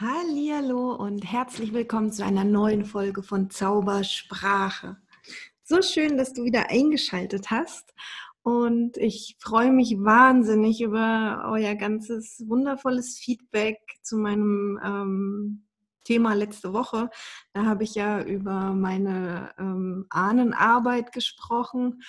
Hallihallo und herzlich willkommen zu einer neuen Folge von Zaubersprache. So schön, dass du wieder eingeschaltet hast und ich freue mich wahnsinnig über euer ganzes wundervolles Feedback zu meinem ähm, Thema letzte Woche. Da habe ich ja über meine ähm, Ahnenarbeit gesprochen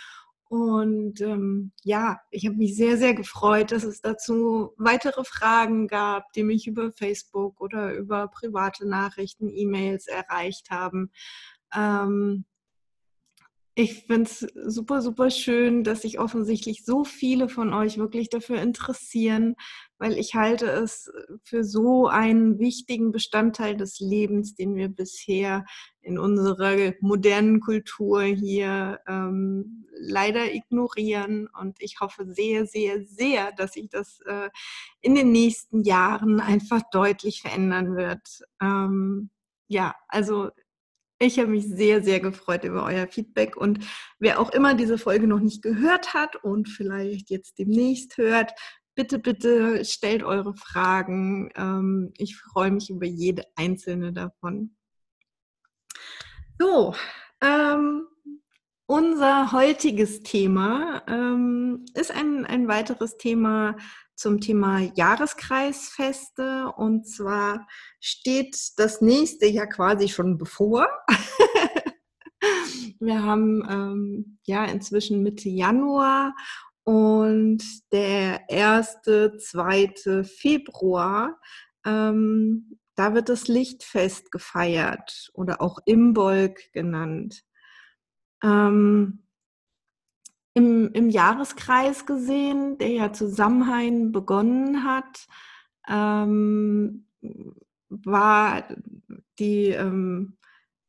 und ähm, ja, ich habe mich sehr, sehr gefreut, dass es dazu weitere Fragen gab, die mich über Facebook oder über private Nachrichten, E-Mails erreicht haben. Ähm, ich finde es super, super schön, dass sich offensichtlich so viele von euch wirklich dafür interessieren, weil ich halte es für so einen wichtigen Bestandteil des Lebens, den wir bisher in unserer modernen Kultur hier ähm, leider ignorieren. Und ich hoffe sehr, sehr, sehr, dass sich das äh, in den nächsten Jahren einfach deutlich verändern wird. Ähm, ja, also ich habe mich sehr, sehr gefreut über euer Feedback und wer auch immer diese Folge noch nicht gehört hat und vielleicht jetzt demnächst hört, bitte, bitte stellt eure Fragen. Ähm, ich freue mich über jede einzelne davon. So, ähm, unser heutiges Thema ähm, ist ein, ein weiteres Thema zum Thema Jahreskreisfeste. Und zwar steht das nächste ja quasi schon bevor. Wir haben ähm, ja inzwischen Mitte Januar und der erste, zweite Februar, ähm, da wird das Lichtfest gefeiert oder auch Imbolg genannt. Ähm, im, im Jahreskreis gesehen, der ja zu Samhain begonnen hat, ähm, war die, ähm,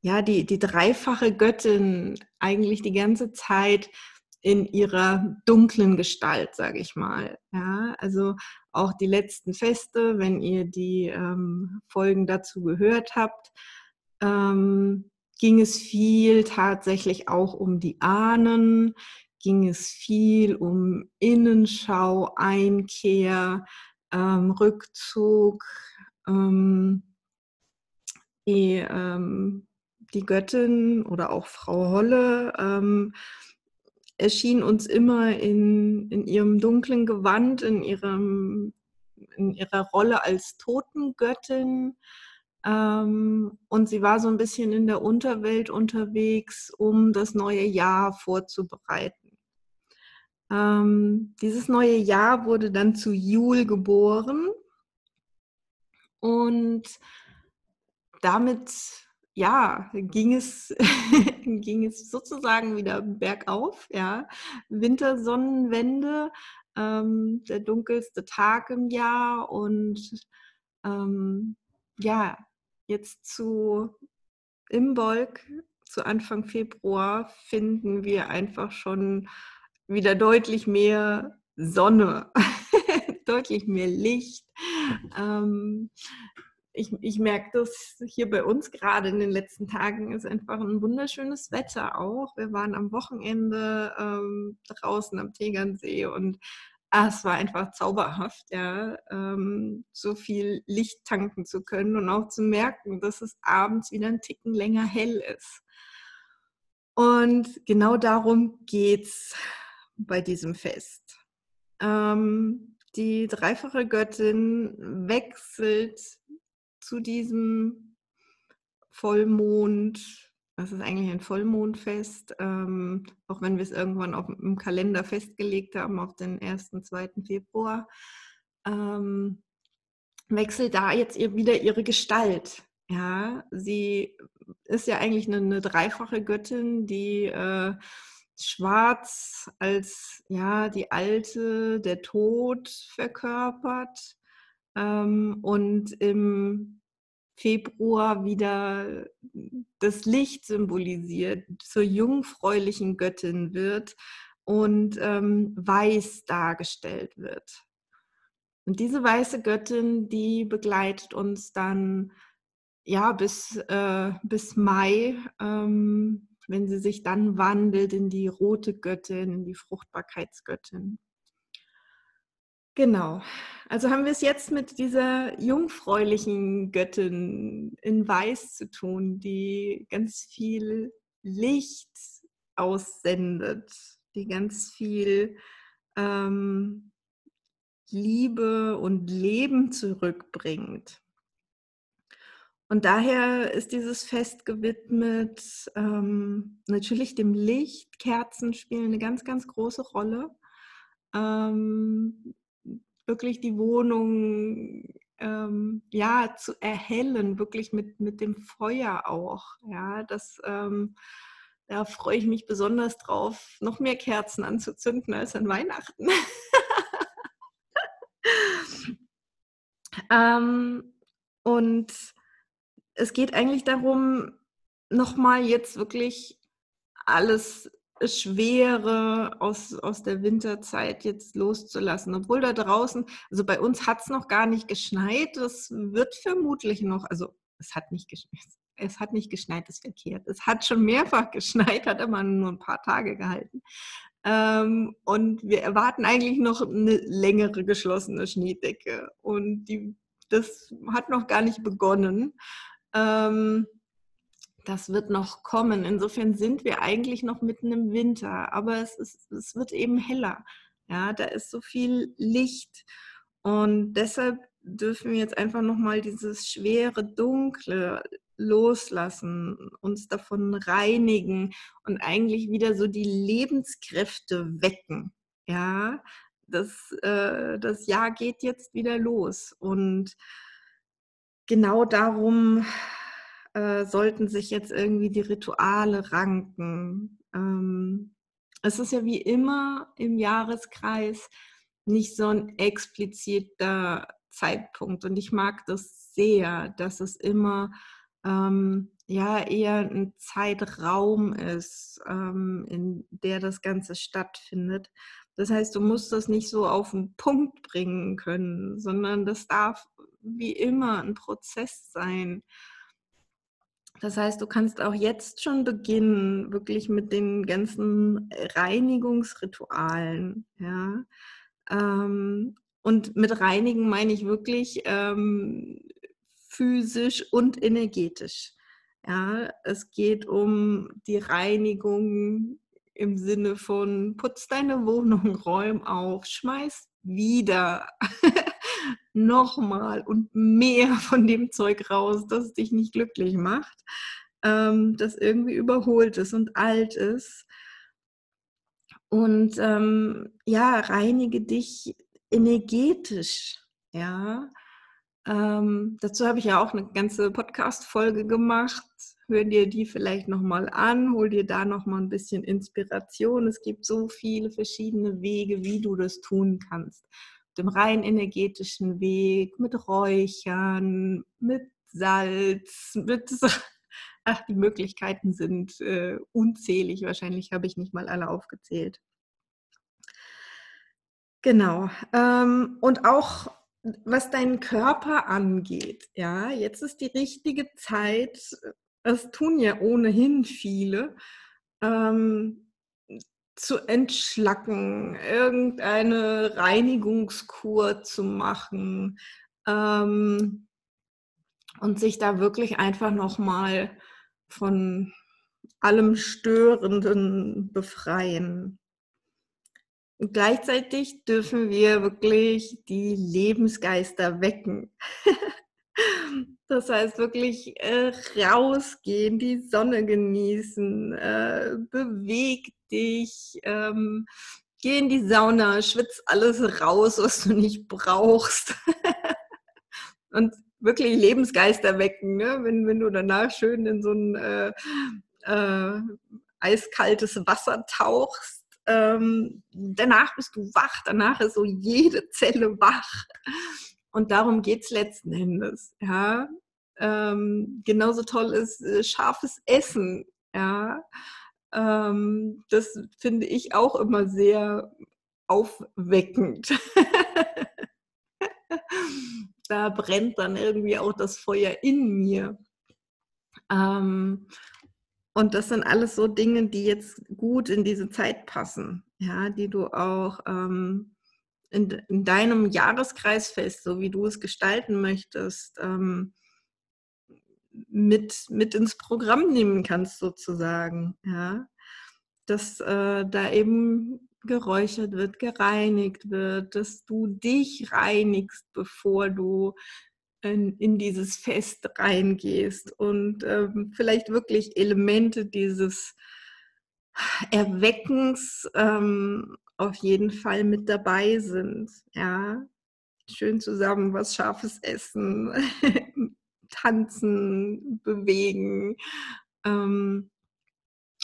ja, die, die dreifache Göttin eigentlich die ganze Zeit in ihrer dunklen Gestalt, sage ich mal. Ja, also auch die letzten Feste, wenn ihr die ähm, Folgen dazu gehört habt, ähm, ging es viel tatsächlich auch um die Ahnen, ging es viel um Innenschau, Einkehr, ähm, Rückzug. Ähm, die, ähm, die Göttin oder auch Frau Holle ähm, erschien uns immer in, in ihrem dunklen Gewand, in, ihrem, in ihrer Rolle als Totengöttin. Ähm, und sie war so ein bisschen in der Unterwelt unterwegs, um das neue Jahr vorzubereiten. Ähm, dieses neue Jahr wurde dann zu Jul geboren und damit ja, ging es, ging es sozusagen wieder bergauf, ja. Wintersonnenwende, ähm, der dunkelste Tag im Jahr und ähm, ja, jetzt zu Imbolg, zu Anfang Februar, finden wir einfach schon wieder deutlich mehr Sonne, deutlich mehr Licht. Ähm, ich, ich merke das hier bei uns gerade in den letzten Tagen ist einfach ein wunderschönes Wetter auch. Wir waren am Wochenende ähm, draußen am Tegernsee und ah, es war einfach zauberhaft, ja, ähm, so viel Licht tanken zu können und auch zu merken, dass es abends wieder ein Ticken länger hell ist. Und genau darum geht es bei diesem Fest. Ähm, die dreifache Göttin wechselt zu diesem Vollmond. Das ist eigentlich ein Vollmondfest, ähm, auch wenn wir es irgendwann auf, im Kalender festgelegt haben, auf den 1. 2. Februar, ähm, wechselt da jetzt ihr wieder ihre Gestalt. Ja, sie ist ja eigentlich eine, eine dreifache Göttin, die äh, Schwarz als ja die Alte, der Tod verkörpert ähm, und im Februar wieder das Licht symbolisiert, zur jungfräulichen Göttin wird und ähm, weiß dargestellt wird. Und diese weiße Göttin, die begleitet uns dann ja bis, äh, bis Mai. Ähm, wenn sie sich dann wandelt in die rote Göttin, in die Fruchtbarkeitsgöttin. Genau. Also haben wir es jetzt mit dieser jungfräulichen Göttin in Weiß zu tun, die ganz viel Licht aussendet, die ganz viel ähm, Liebe und Leben zurückbringt. Und daher ist dieses Fest gewidmet ähm, natürlich dem Licht. Kerzen spielen eine ganz, ganz große Rolle. Ähm, wirklich die Wohnung ähm, ja zu erhellen, wirklich mit, mit dem Feuer auch. Ja, das ähm, da freue ich mich besonders drauf, noch mehr Kerzen anzuzünden als an Weihnachten. ähm, und es geht eigentlich darum, nochmal jetzt wirklich alles Schwere aus, aus der Winterzeit jetzt loszulassen. Obwohl da draußen, also bei uns hat es noch gar nicht geschneit, das wird vermutlich noch, also es hat nicht geschneit, es hat nicht geschneit, ist verkehrt. Es hat schon mehrfach geschneit, hat aber nur ein paar Tage gehalten. Ähm, und wir erwarten eigentlich noch eine längere geschlossene Schneedecke. Und die, das hat noch gar nicht begonnen. Ähm, das wird noch kommen. Insofern sind wir eigentlich noch mitten im Winter, aber es, ist, es wird eben heller. Ja, da ist so viel Licht. Und deshalb dürfen wir jetzt einfach nochmal dieses schwere, dunkle loslassen, uns davon reinigen und eigentlich wieder so die Lebenskräfte wecken. Ja, das, äh, das Jahr geht jetzt wieder los. Und genau darum äh, sollten sich jetzt irgendwie die Rituale ranken. Ähm, es ist ja wie immer im Jahreskreis nicht so ein expliziter Zeitpunkt. Und ich mag das sehr, dass es immer ähm, ja eher ein Zeitraum ist, ähm, in der das Ganze stattfindet. Das heißt, du musst das nicht so auf den Punkt bringen können, sondern das darf wie immer ein Prozess sein. Das heißt, du kannst auch jetzt schon beginnen, wirklich mit den ganzen Reinigungsritualen. Ja? Ähm, und mit reinigen meine ich wirklich ähm, physisch und energetisch. Ja, es geht um die Reinigung im Sinne von putz deine Wohnung, räum auf, schmeiß wieder nochmal und mehr von dem Zeug raus, das dich nicht glücklich macht, ähm, das irgendwie überholt ist und alt ist. Und ähm, ja, reinige dich energetisch, ja. Ähm, dazu habe ich ja auch eine ganze Podcast-Folge gemacht. Hör dir die vielleicht nochmal an, hol dir da nochmal ein bisschen Inspiration. Es gibt so viele verschiedene Wege, wie du das tun kannst dem rein energetischen Weg, mit Räuchern, mit Salz, mit ach, die Möglichkeiten sind äh, unzählig. Wahrscheinlich habe ich nicht mal alle aufgezählt. Genau. Ähm, und auch was deinen Körper angeht, ja, jetzt ist die richtige Zeit. Das tun ja ohnehin viele. Ähm, zu entschlacken, irgendeine Reinigungskur zu machen ähm, und sich da wirklich einfach nochmal von allem Störenden befreien. Und gleichzeitig dürfen wir wirklich die Lebensgeister wecken. Das heißt wirklich äh, rausgehen, die Sonne genießen, äh, beweg dich, ähm, geh in die Sauna, schwitz alles raus, was du nicht brauchst. Und wirklich Lebensgeister wecken, ne? wenn, wenn du danach schön in so ein äh, äh, eiskaltes Wasser tauchst. Ähm, danach bist du wach, danach ist so jede Zelle wach. Und darum geht es letzten Endes. Ja? Ähm, genauso toll ist äh, scharfes Essen. Ja? Ähm, das finde ich auch immer sehr aufweckend. da brennt dann irgendwie auch das Feuer in mir. Ähm, und das sind alles so Dinge, die jetzt gut in diese Zeit passen, ja, die du auch ähm, in, in, deinem Jahreskreisfest, so wie du es gestalten möchtest, ähm, mit, mit ins Programm nehmen kannst, sozusagen. Ja? Dass äh, da eben geräuchert wird, gereinigt wird, dass du dich reinigst, bevor du in, in dieses Fest reingehst und ähm, vielleicht wirklich Elemente dieses Erweckens ähm, auf jeden Fall mit dabei sind. Ja, schön zusammen was Scharfes essen, tanzen, bewegen ähm,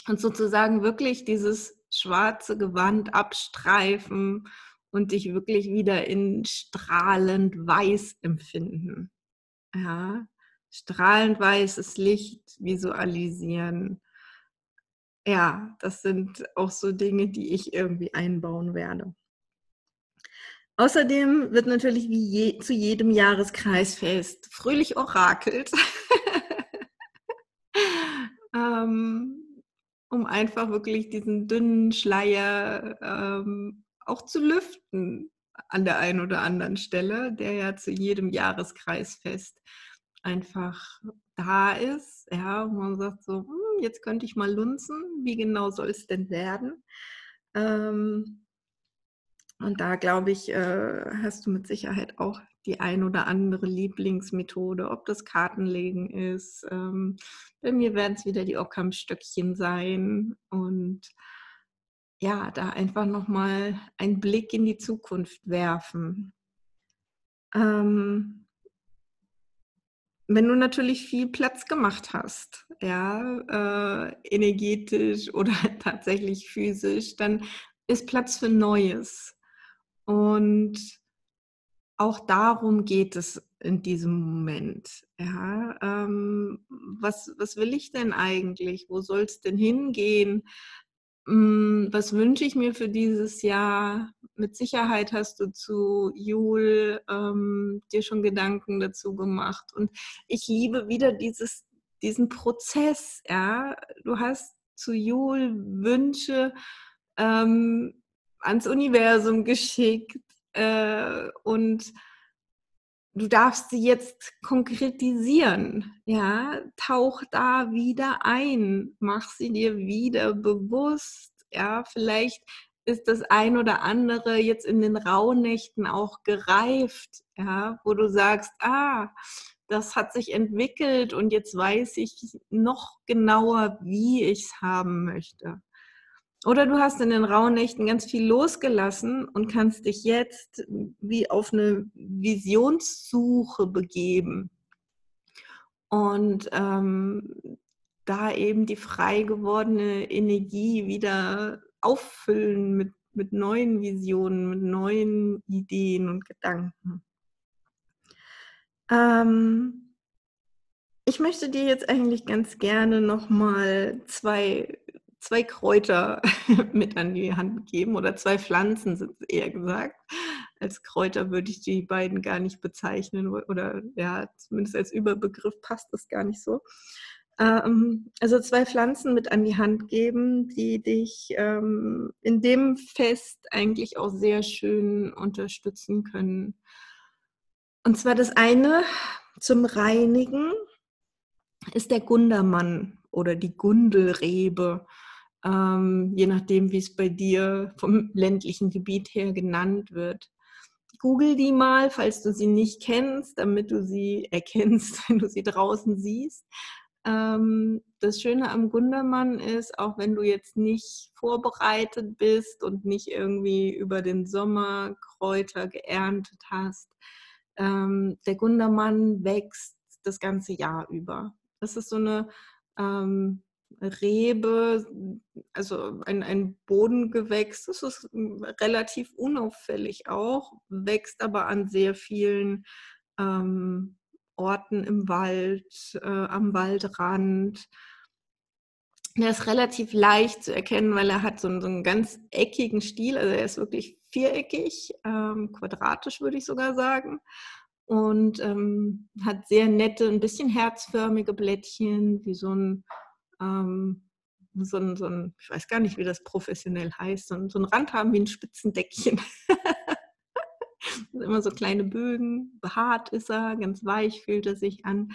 und sozusagen wirklich dieses schwarze Gewand abstreifen und dich wirklich wieder in strahlend weiß empfinden. Ja, strahlend weißes Licht visualisieren. Ja, das sind auch so Dinge, die ich irgendwie einbauen werde. Außerdem wird natürlich wie je, zu jedem Jahreskreisfest fröhlich orakelt, ähm, um einfach wirklich diesen dünnen Schleier ähm, auch zu lüften an der einen oder anderen Stelle, der ja zu jedem Jahreskreisfest einfach da ist. Ja, und man sagt so, hm, jetzt könnte ich mal lunzen, wie genau soll es denn werden? Ähm, und da glaube ich, äh, hast du mit Sicherheit auch die ein oder andere Lieblingsmethode, ob das Kartenlegen ist. Ähm, bei mir werden es wieder die Occam-Stöckchen sein und ja, da einfach nochmal einen Blick in die Zukunft werfen. Ähm, wenn du natürlich viel Platz gemacht hast, ja, äh, energetisch oder tatsächlich physisch, dann ist Platz für Neues. Und auch darum geht es in diesem Moment. Ja, ähm, was, was will ich denn eigentlich? Wo soll es denn hingehen? Hm, was wünsche ich mir für dieses Jahr? Mit Sicherheit hast du zu Jul ähm, dir schon Gedanken dazu gemacht. Und ich liebe wieder dieses, diesen Prozess. Ja? Du hast zu Jul Wünsche ähm, ans Universum geschickt äh, und du darfst sie jetzt konkretisieren. Ja, tauch da wieder ein, mach sie dir wieder bewusst. Ja, vielleicht ist das ein oder andere jetzt in den Rauhnächten auch gereift, ja, wo du sagst, ah, das hat sich entwickelt und jetzt weiß ich noch genauer, wie ich es haben möchte. Oder du hast in den rauen Nächten ganz viel losgelassen und kannst dich jetzt wie auf eine Visionssuche begeben. Und ähm, da eben die frei gewordene Energie wieder auffüllen mit, mit neuen Visionen, mit neuen Ideen und Gedanken. Ähm, ich möchte dir jetzt eigentlich ganz gerne nochmal zwei zwei Kräuter mit an die Hand geben oder zwei Pflanzen sind es eher gesagt. Als Kräuter würde ich die beiden gar nicht bezeichnen oder ja, zumindest als Überbegriff passt das gar nicht so. Ähm, also zwei Pflanzen mit an die Hand geben, die dich ähm, in dem Fest eigentlich auch sehr schön unterstützen können. Und zwar das eine zum Reinigen ist der Gundermann oder die Gundelrebe ähm, je nachdem, wie es bei dir vom ländlichen Gebiet her genannt wird. Google die mal, falls du sie nicht kennst, damit du sie erkennst, wenn du sie draußen siehst. Ähm, das Schöne am Gundermann ist, auch wenn du jetzt nicht vorbereitet bist und nicht irgendwie über den Sommer Kräuter geerntet hast, ähm, der Gundermann wächst das ganze Jahr über. Das ist so eine ähm, Rebe, also ein, ein Bodengewächs, das ist relativ unauffällig auch, wächst aber an sehr vielen ähm, Orten im Wald, äh, am Waldrand. Der ist relativ leicht zu erkennen, weil er hat so einen, so einen ganz eckigen Stiel, also er ist wirklich viereckig, ähm, quadratisch würde ich sogar sagen. Und ähm, hat sehr nette, ein bisschen herzförmige Blättchen, wie so ein ähm, so ein, so ein, ich weiß gar nicht, wie das professionell heißt, so ein, so ein Rand haben wie ein Spitzendeckchen. immer so kleine Bögen, behaart ist er, ganz weich fühlt er sich an.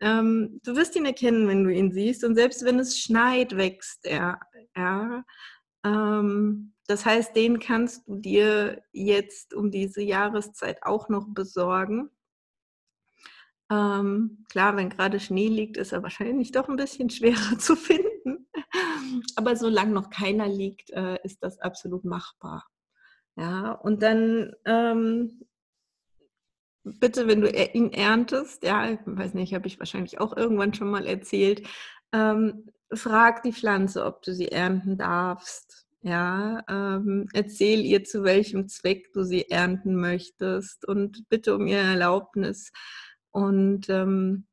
Ähm, du wirst ihn erkennen, wenn du ihn siehst. Und selbst wenn es schneit, wächst er. Ja. Ähm, das heißt, den kannst du dir jetzt um diese Jahreszeit auch noch besorgen. Ähm, klar, wenn gerade Schnee liegt, ist er wahrscheinlich doch ein bisschen schwerer zu finden. Aber solange noch keiner liegt, äh, ist das absolut machbar. Ja, und dann ähm, bitte, wenn du ihn erntest, ja, ich weiß nicht, habe ich wahrscheinlich auch irgendwann schon mal erzählt, ähm, frag die Pflanze, ob du sie ernten darfst. Ja, ähm, erzähl ihr, zu welchem Zweck du sie ernten möchtest und bitte um ihre Erlaubnis. Und ähm,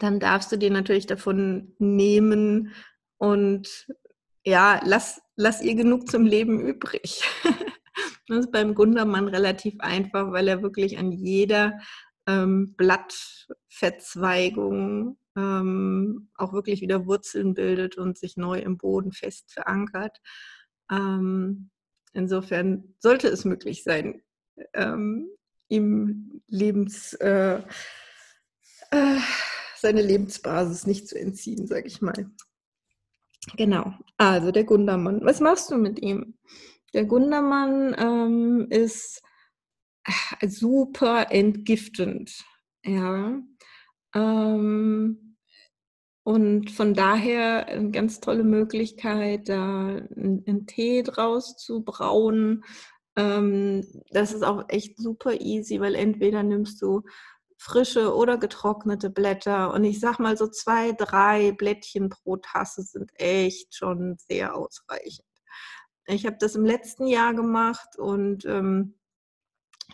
dann darfst du dir natürlich davon nehmen und ja, lass, lass ihr genug zum Leben übrig. Das ist beim Gundermann relativ einfach, weil er wirklich an jeder ähm, Blattverzweigung ähm, auch wirklich wieder Wurzeln bildet und sich neu im Boden fest verankert. Ähm, insofern sollte es möglich sein, ähm, ihm Lebens, äh, äh, seine Lebensbasis nicht zu entziehen, sage ich mal. Genau, also der Gundermann. Was machst du mit ihm? Der Gundermann ähm, ist äh, super entgiftend. Ja. Ähm, und von daher eine ganz tolle Möglichkeit, da einen, Tee draus zu brauen. Ähm, das ist auch echt super easy, weil entweder nimmst du frische oder getrocknete Blätter und ich sag mal so zwei, drei Blättchen pro Tasse sind echt schon sehr ausreichend. Ich habe das im letzten Jahr gemacht und ähm,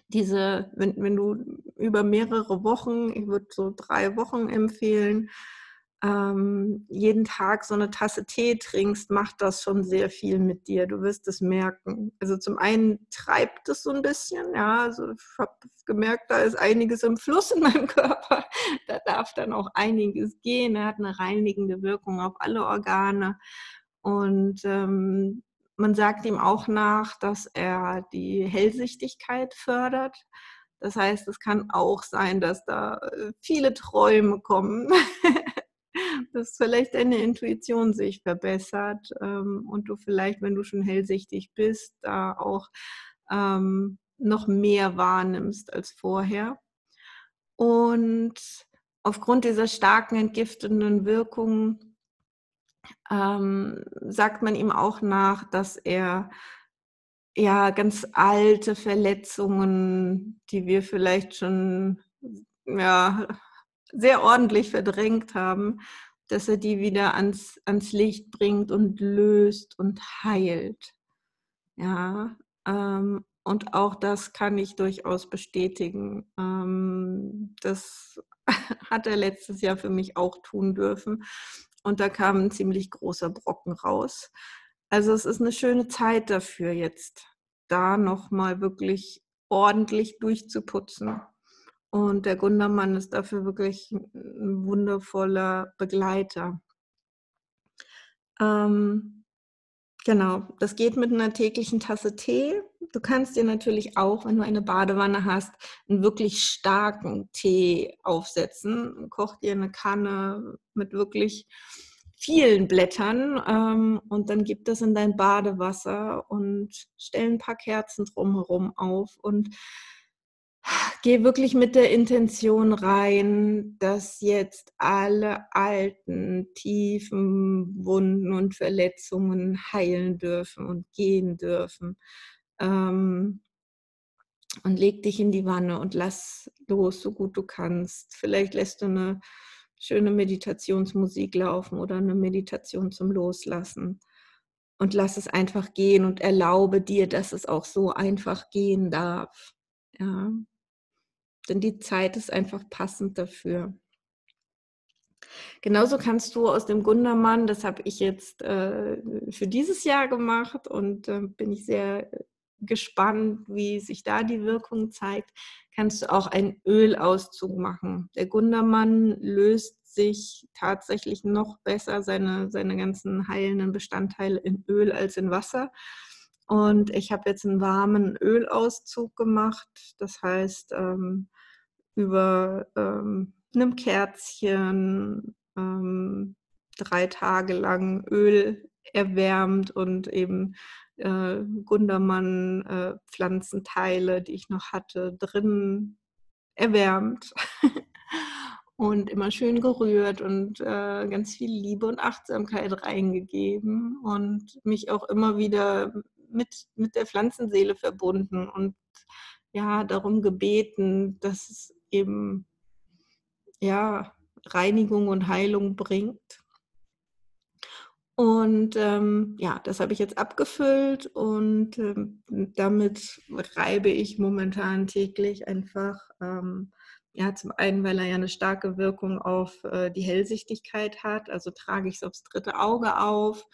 diese, wenn, wenn du über mehrere Wochen, ich würde so drei Wochen empfehlen, ähm, jeden Tag so eine Tasse Tee trinkst, macht das schon sehr viel mit dir. Du wirst es merken. Also zum einen treibt es so ein bisschen, ja, also ich habe gemerkt, da ist einiges im Fluss in meinem Körper. Da darf dann auch einiges gehen. Er hat eine reinigende Wirkung auf alle Organe. Und ähm, man sagt ihm auch nach, dass er die Hellsichtigkeit fördert. Das heißt, es kann auch sein, dass da äh, viele Träume kommen, dass vielleicht deine Intuition sich verbessert ähm, und du vielleicht, wenn du schon hellsichtig bist, da auch ähm, noch mehr wahrnimmst als vorher. Und aufgrund dieser starken entgiftenden Wirkung ähm, sagt man ihm auch nach, dass er ja ganz alte Verletzungen, die wir vielleicht schon ja, sehr ordentlich verdrängt haben, dass er die wieder ans, ans Licht bringt und löst und heilt. Ja, ähm, und auch das kann ich durchaus bestätigen. Ähm, das hat er letztes Jahr für mich auch tun dürfen und da kam ein ziemlich großer Brocken raus. Also es ist eine schöne Zeit dafür jetzt, da nochmal wirklich ordentlich durchzuputzen. Und der Gundermann ist dafür wirklich ein wundervoller Begleiter. Ähm, genau, das geht mit einer täglichen Tasse Tee. Du kannst dir natürlich auch, wenn du eine Badewanne hast, einen wirklich starken Tee aufsetzen. Koch dir eine Kanne mit wirklich vielen Blättern ähm, und dann gib das in dein Badewasser und stell ein paar Kerzen drumherum auf und geh wirklich mit der Intention rein, dass jetzt alle alten, tiefen Wunden und Verletzungen heilen dürfen und gehen dürfen. Ähm, und leg dich in die Wanne und lass los, so gut du kannst. Vielleicht lässt du eine schöne Meditationsmusik laufen oder eine Meditation zum Loslassen. Und lass es einfach gehen und erlaube dir, dass es auch so einfach gehen darf. Ja. Denn die Zeit ist einfach passend dafür. Genauso kannst du aus dem Gundermann, das habe ich jetzt äh, für dieses Jahr gemacht und äh, bin ich sehr gespannt, wie sich da die Wirkung zeigt, kannst du auch einen Ölauszug machen. Der Gundermann löst sich tatsächlich noch besser seine, seine ganzen heilenden Bestandteile in Öl als in Wasser. Und ich habe jetzt einen warmen Ölauszug gemacht. Das heißt, ähm, über ähm, einem Kerzchen ähm, drei Tage lang Öl erwärmt und eben äh, Gundermann äh, die ich noch hatte, drin erwärmt und immer schön gerührt und äh, ganz viel Liebe und Achtsamkeit reingegeben und mich auch immer wieder mit, mit der Pflanzenseele verbunden und ja, darum gebeten, dass es eben ja, Reinigung und Heilung bringt. Und ähm, ja, das habe ich jetzt abgefüllt und ähm, damit reibe ich momentan täglich einfach. Ähm, ja, zum einen, weil er ja eine starke Wirkung auf äh, die Hellsichtigkeit hat. Also trage ich es aufs dritte Auge auf.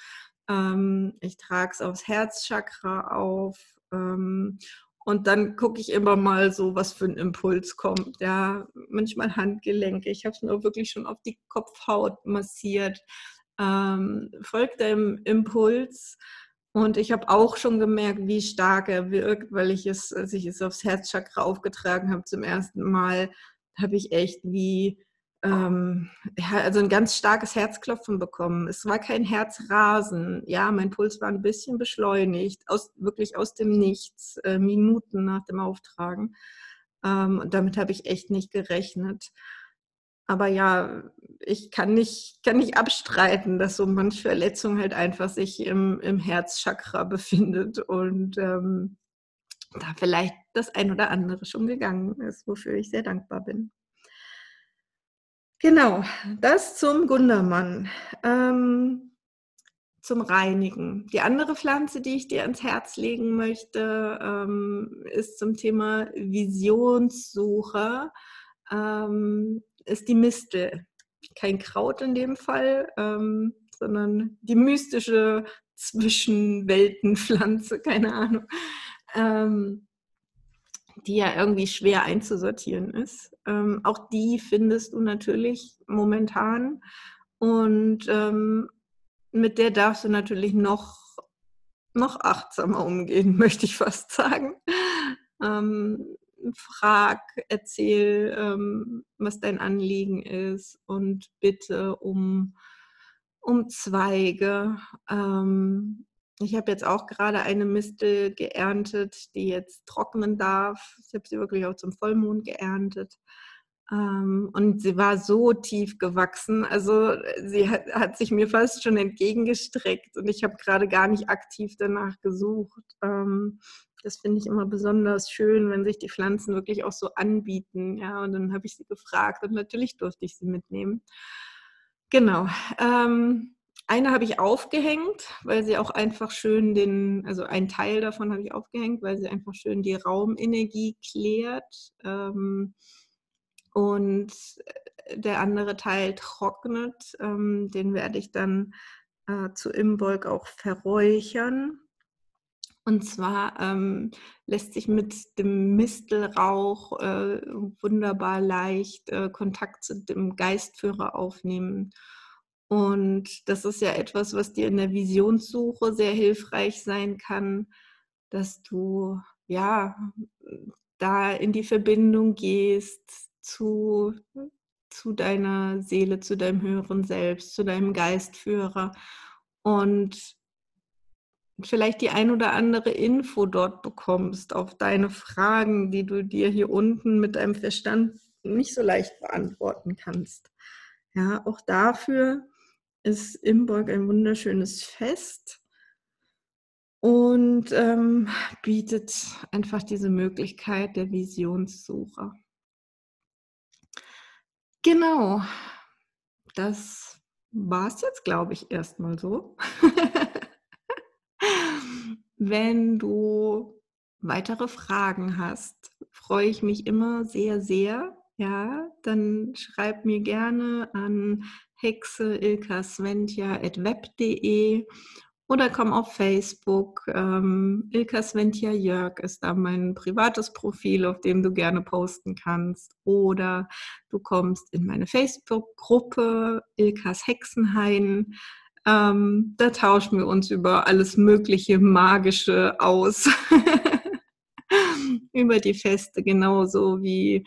Ähm, ich trage es aufs Herzchakra auf. Ähm, und dann gucke ich immer mal so, was für ein Impuls kommt. Ja, manchmal Handgelenke. Ich habe es nur wirklich schon auf die Kopfhaut massiert ähm, folgt dem Impuls. Und ich habe auch schon gemerkt, wie stark er wirkt, weil ich es, als ich es aufs Herzchakra aufgetragen habe zum ersten Mal, habe ich echt wie, ähm, also ein ganz starkes Herzklopfen bekommen. Es war kein Herzrasen. Ja, mein Puls war ein bisschen beschleunigt, aus, wirklich aus dem Nichts, äh, Minuten nach dem Auftragen. Ähm, und damit habe ich echt nicht gerechnet. Aber ja, ich kann nicht, kann nicht abstreiten, dass so manche Verletzung halt einfach sich im, im Herzchakra befindet und ähm, da vielleicht das ein oder andere schon gegangen ist, wofür ich sehr dankbar bin. Genau, das zum Gundermann. Ähm, zum Reinigen. Die andere Pflanze, die ich dir ans Herz legen möchte, ähm, ist zum Thema Visionssuche. Ähm, ist die Mistel. Kein Kraut in dem Fall, ähm, sondern die mystische Zwischenweltenpflanze, keine Ahnung, ähm, die ja irgendwie schwer einzusortieren ist. Ähm, auch die findest du natürlich momentan und ähm, mit der darfst du natürlich noch, noch achtsamer umgehen, möchte ich fast sagen. Ähm, frag, erzähl, ähm, was dein Anliegen ist und bitte um, um Zweige. Ähm, ich habe jetzt auch gerade eine Mistel geerntet, die jetzt trocknen darf. Ich habe sie wirklich auch zum Vollmond geerntet. Ähm, und sie war so tief gewachsen. Also sie hat, hat, sich mir fast schon entgegengestreckt und ich habe gerade gar nicht aktiv danach gesucht. Ähm, das finde ich immer besonders schön, wenn sich die Pflanzen wirklich auch so anbieten. Ja, und dann habe ich sie gefragt und natürlich durfte ich sie mitnehmen. Genau. Ähm, eine habe ich aufgehängt, weil sie auch einfach schön den, also ein Teil davon habe ich aufgehängt, weil sie einfach schön die Raumenergie klärt. Ähm, und der andere Teil trocknet. Ähm, den werde ich dann äh, zu Imbolg auch verräuchern. Und zwar ähm, lässt sich mit dem Mistelrauch äh, wunderbar leicht äh, Kontakt zu dem Geistführer aufnehmen. Und das ist ja etwas, was dir in der Visionssuche sehr hilfreich sein kann, dass du ja da in die Verbindung gehst zu, zu deiner Seele, zu deinem höheren Selbst, zu deinem Geistführer und vielleicht die ein oder andere Info dort bekommst auf deine Fragen, die du dir hier unten mit deinem Verstand nicht so leicht beantworten kannst. Ja, auch dafür ist Imburg ein wunderschönes Fest und ähm, bietet einfach diese Möglichkeit der Visionssuche. Genau, das war es jetzt, glaube ich, erstmal so. Wenn du weitere Fragen hast, freue ich mich immer sehr, sehr. Ja, dann schreib mir gerne an hexe.ilkasventia.web.de oder komm auf Facebook. Ähm, Ilka Sventia Jörg ist da mein privates Profil, auf dem du gerne posten kannst. Oder du kommst in meine Facebook-Gruppe Ilkas Hexenhain. Ähm, da tauschen wir uns über alles mögliche Magische aus. über die Feste genauso wie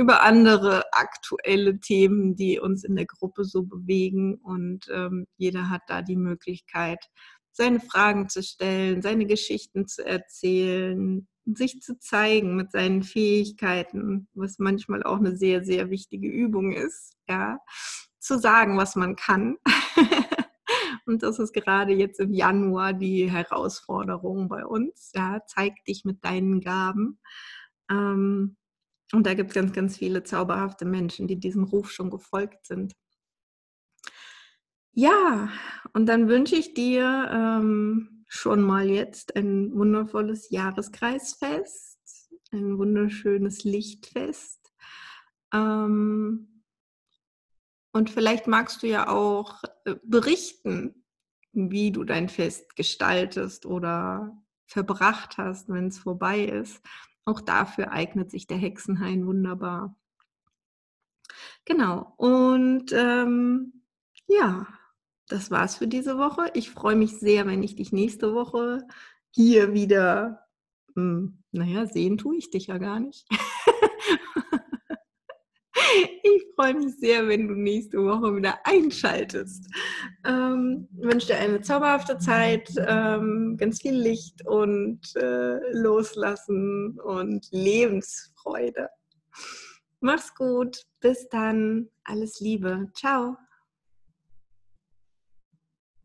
über andere aktuelle Themen, die uns in der Gruppe so bewegen. Und ähm, jeder hat da die Möglichkeit, seine Fragen zu stellen, seine Geschichten zu erzählen, sich zu zeigen mit seinen Fähigkeiten, was manchmal auch eine sehr, sehr wichtige Übung ist, ja, zu sagen, was man kann. Und das ist gerade jetzt im Januar die Herausforderung bei uns. Ja, zeig dich mit deinen Gaben. Ähm, und da gibt es ganz, ganz viele zauberhafte Menschen, die diesem Ruf schon gefolgt sind. Ja, und dann wünsche ich dir ähm, schon mal jetzt ein wundervolles Jahreskreisfest, ein wunderschönes Lichtfest. Ähm, und vielleicht magst du ja auch äh, berichten, wie du dein Fest gestaltest oder verbracht hast, wenn es vorbei ist. Auch dafür eignet sich der Hexenhain wunderbar. Genau. Und ähm, ja, das war's für diese Woche. Ich freue mich sehr, wenn ich dich nächste Woche hier wieder, hm, naja, sehen tue ich dich ja gar nicht. Ich freue mich sehr, wenn du nächste Woche wieder einschaltest. Ähm, wünsche dir eine zauberhafte Zeit, ähm, ganz viel Licht und äh, Loslassen und Lebensfreude. Mach's gut, bis dann, alles Liebe, ciao.